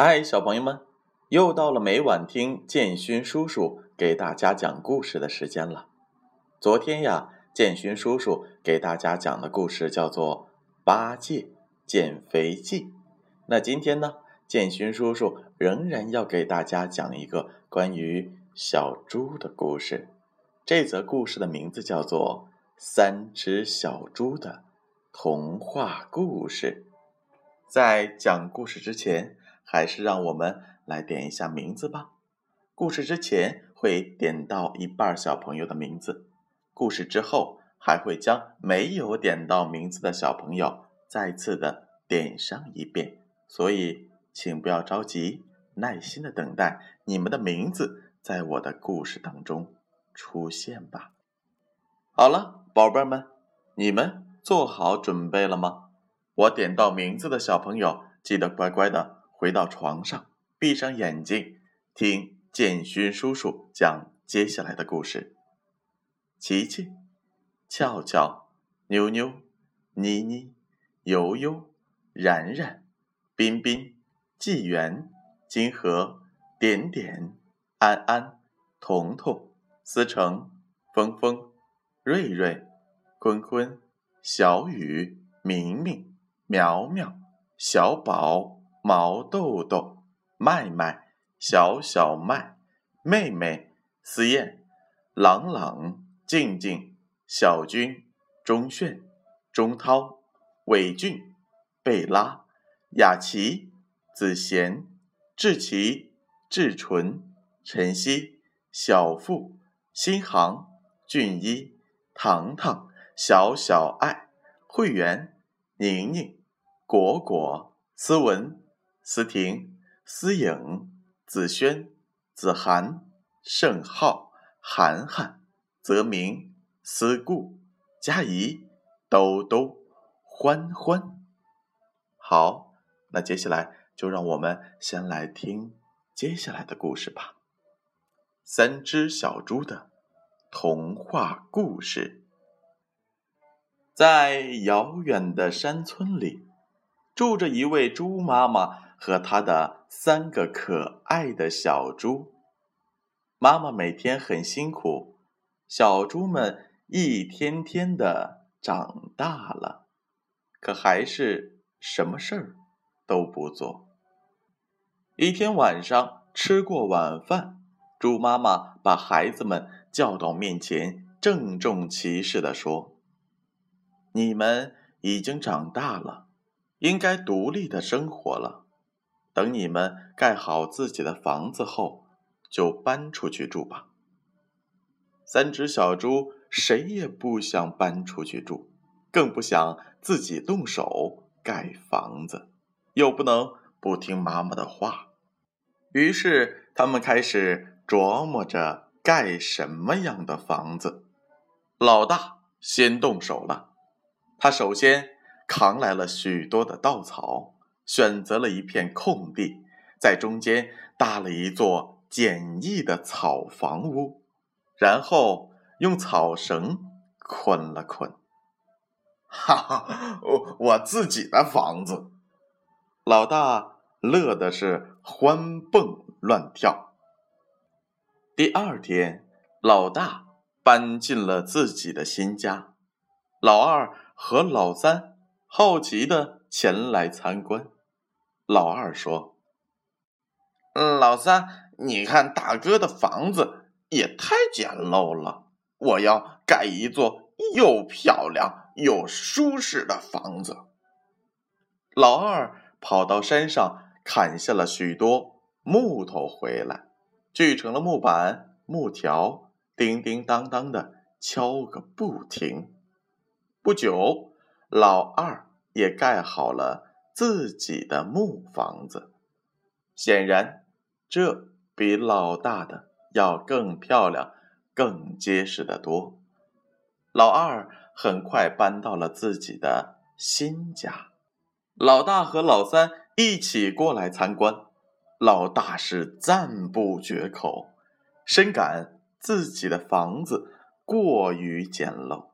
嗨，小朋友们，又到了每晚听建勋叔叔给大家讲故事的时间了。昨天呀，建勋叔叔给大家讲的故事叫做《八戒减肥记》。那今天呢，建勋叔叔仍然要给大家讲一个关于小猪的故事。这则故事的名字叫做《三只小猪的童话故事》。在讲故事之前，还是让我们来点一下名字吧。故事之前会点到一半小朋友的名字，故事之后还会将没有点到名字的小朋友再次的点上一遍。所以，请不要着急，耐心的等待你们的名字在我的故事当中出现吧。好了，宝贝们，你们做好准备了吗？我点到名字的小朋友，记得乖乖的。回到床上，闭上眼睛，听建勋叔叔讲接下来的故事。琪琪、俏俏、妞妞、妮妮、悠悠、然然、彬彬、纪元、金河、点点、安安、彤彤、思成、峰峰、瑞瑞、坤坤、小雨、明明、苗苗、小宝。毛豆豆、麦麦、小小麦、妹妹、思燕、朗朗、静静、小军、钟炫、钟涛、伟俊、贝拉、雅琪、子贤、志奇、志纯、晨曦、小付、新航、俊一、糖糖、小小爱、会员、宁宁、果果、思文。思婷、思颖、子轩、子涵、盛浩、涵涵、泽明、思顾、佳怡、兜兜、欢欢。好，那接下来就让我们先来听接下来的故事吧。三只小猪的童话故事，在遥远的山村里，住着一位猪妈妈。和他的三个可爱的小猪，妈妈每天很辛苦，小猪们一天天的长大了，可还是什么事儿都不做。一天晚上吃过晚饭，猪妈妈把孩子们叫到面前，郑重其事地说：“你们已经长大了，应该独立的生活了。”等你们盖好自己的房子后，就搬出去住吧。三只小猪谁也不想搬出去住，更不想自己动手盖房子，又不能不听妈妈的话。于是，他们开始琢磨着盖什么样的房子。老大先动手了，他首先扛来了许多的稻草。选择了一片空地，在中间搭了一座简易的草房屋，然后用草绳捆了捆。哈 哈，我我自己的房子！老大乐的是欢蹦乱跳。第二天，老大搬进了自己的新家，老二和老三好奇的前来参观。老二说：“老三，你看大哥的房子也太简陋了，我要盖一座又漂亮又舒适的房子。”老二跑到山上砍下了许多木头回来，锯成了木板、木条，叮叮当当的敲个不停。不久，老二也盖好了。自己的木房子，显然这比老大的要更漂亮、更结实的多。老二很快搬到了自己的新家，老大和老三一起过来参观。老大是赞不绝口，深感自己的房子过于简陋。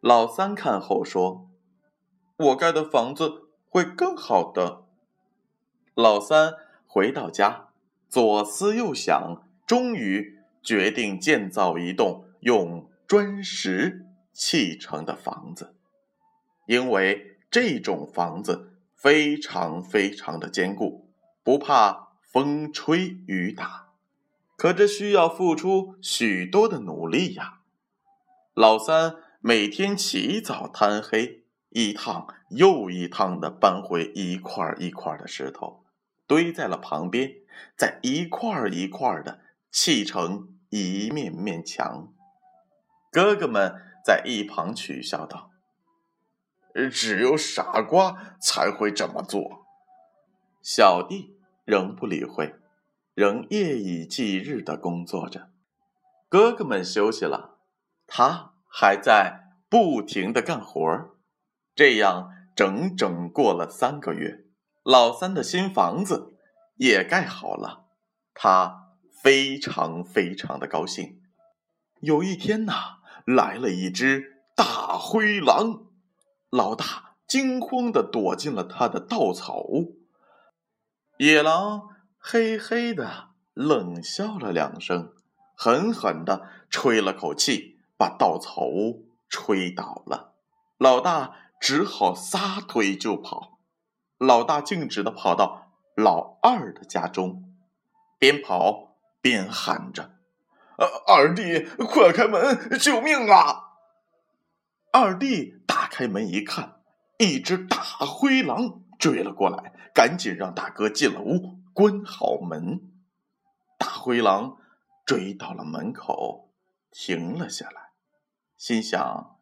老三看后说：“我盖的房子。”会更好的。老三回到家，左思右想，终于决定建造一栋用砖石砌成的房子，因为这种房子非常非常的坚固，不怕风吹雨打。可这需要付出许多的努力呀。老三每天起早贪黑，一趟又一趟的搬回一块一块的石头。堆在了旁边，再一块一块的砌成一面面墙。哥哥们在一旁取笑道：“只有傻瓜才会这么做。”小弟仍不理会，仍夜以继日的工作着。哥哥们休息了，他还在不停的干活。这样整整过了三个月。老三的新房子也盖好了，他非常非常的高兴。有一天呐，来了一只大灰狼，老大惊慌的躲进了他的稻草屋。野狼嘿嘿的冷笑了两声，狠狠的吹了口气，把稻草屋吹倒了。老大只好撒腿就跑。老大径直的跑到老二的家中，边跑边喊着：“呃，二弟，快开门，救命啊！”二弟打开门一看，一只大灰狼追了过来，赶紧让大哥进了屋，关好门。大灰狼追到了门口，停了下来，心想：“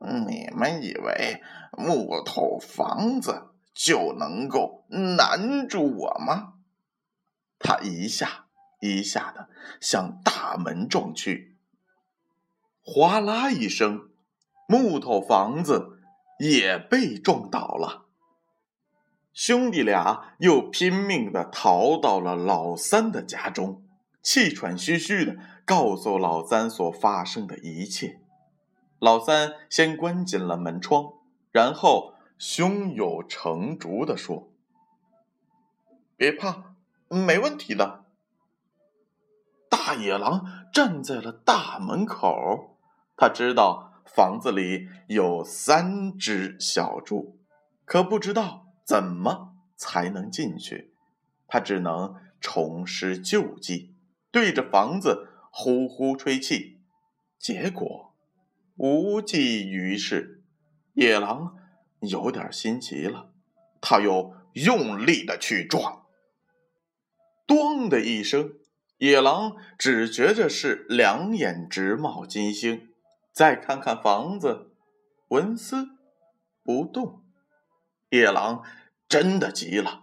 你们以为木头房子？”就能够难住我吗？他一下一下的向大门撞去，哗啦一声，木头房子也被撞倒了。兄弟俩又拼命的逃到了老三的家中，气喘吁吁的告诉老三所发生的一切。老三先关紧了门窗，然后。胸有成竹地说：“别怕，没问题的。”大野狼站在了大门口，他知道房子里有三只小猪，可不知道怎么才能进去。他只能重施旧计，对着房子呼呼吹气，结果无济于事。野狼。有点心急了，他又用力的去撞，咚的一声，野狼只觉着是两眼直冒金星。再看看房子，纹丝不动。野狼真的急了，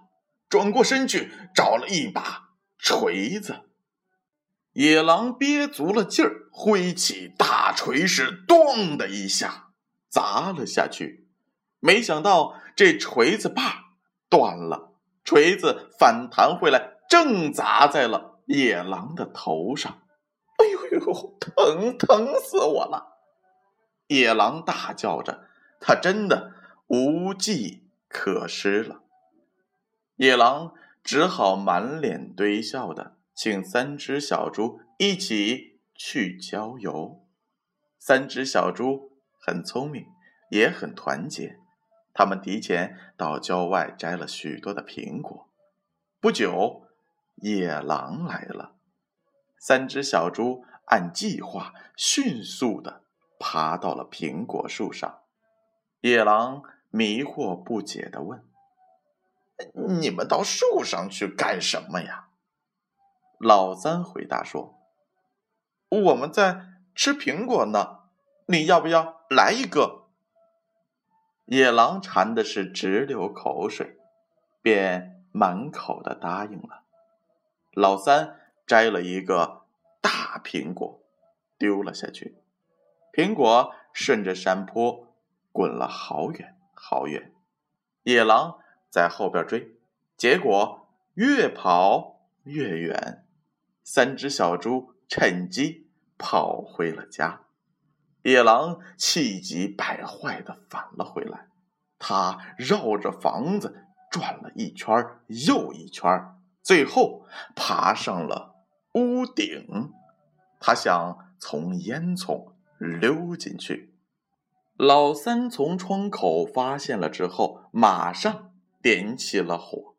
转过身去找了一把锤子。野狼憋足了劲儿，挥起大锤是“咚”的一下砸了下去。没想到这锤子把断了，锤子反弹回来，正砸在了野狼的头上。哎呦呦，疼疼死我了！野狼大叫着，他真的无计可施了。野狼只好满脸堆笑的请三只小猪一起去郊游。三只小猪很聪明，也很团结。他们提前到郊外摘了许多的苹果。不久，野狼来了。三只小猪按计划迅速的爬到了苹果树上。野狼迷惑不解的问：“你们到树上去干什么呀？”老三回答说：“我们在吃苹果呢。你要不要来一个？”野狼馋的是直流口水，便满口的答应了。老三摘了一个大苹果，丢了下去，苹果顺着山坡滚了好远好远。野狼在后边追，结果越跑越远。三只小猪趁机跑回了家。野狼气急败坏的返了回来，他绕着房子转了一圈又一圈，最后爬上了屋顶。他想从烟囱溜进去。老三从窗口发现了之后，马上点起了火。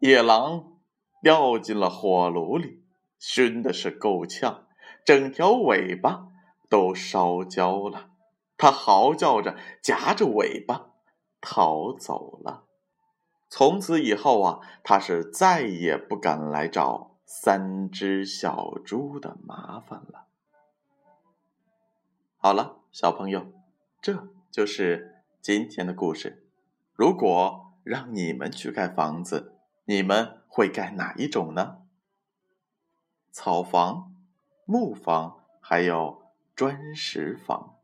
野狼掉进了火炉里，熏的是够呛，整条尾巴都烧焦了。它嚎叫着，夹着尾巴逃走了。从此以后啊，他是再也不敢来找三只小猪的麻烦了。好了，小朋友，这就是今天的故事。如果让你们去盖房子，你们会盖哪一种呢？草房、木房，还有砖石房？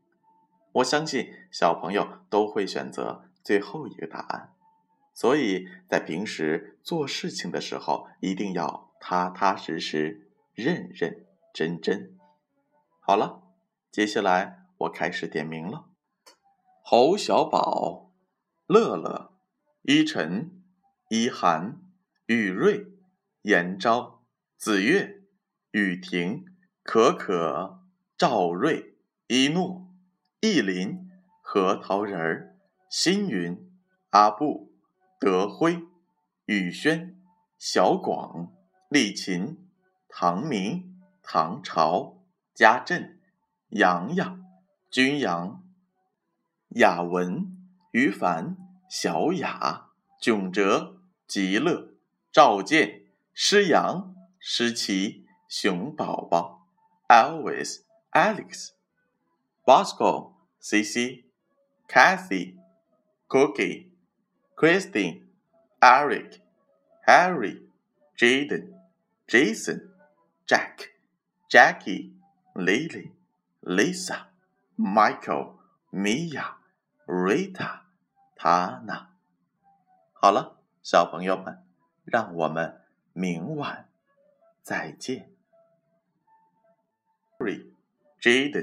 我相信小朋友都会选择最后一个答案，所以在平时做事情的时候，一定要踏踏实实、认认真真。好了，接下来我开始点名了：侯小宝、乐乐、依晨、依涵、雨瑞、严昭、子月、雨婷、可可、赵瑞、一诺。意林、核桃仁儿、星云、阿布、德辉、宇轩、小广、丽琴、唐明、唐朝、家振、洋洋、君阳、雅文、于凡、小雅、囧哲、极乐、赵健、诗阳、诗琪、熊宝宝、Elvis、Alex、Bosco。Cici, Kathy, Cookie, Christine, Eric, Harry, Jaden, Jason, Jack, Jackie, Lily, Lisa, Michael, Mia, Rita, Tana。好了，小朋友们，让我们明晚再见。Jade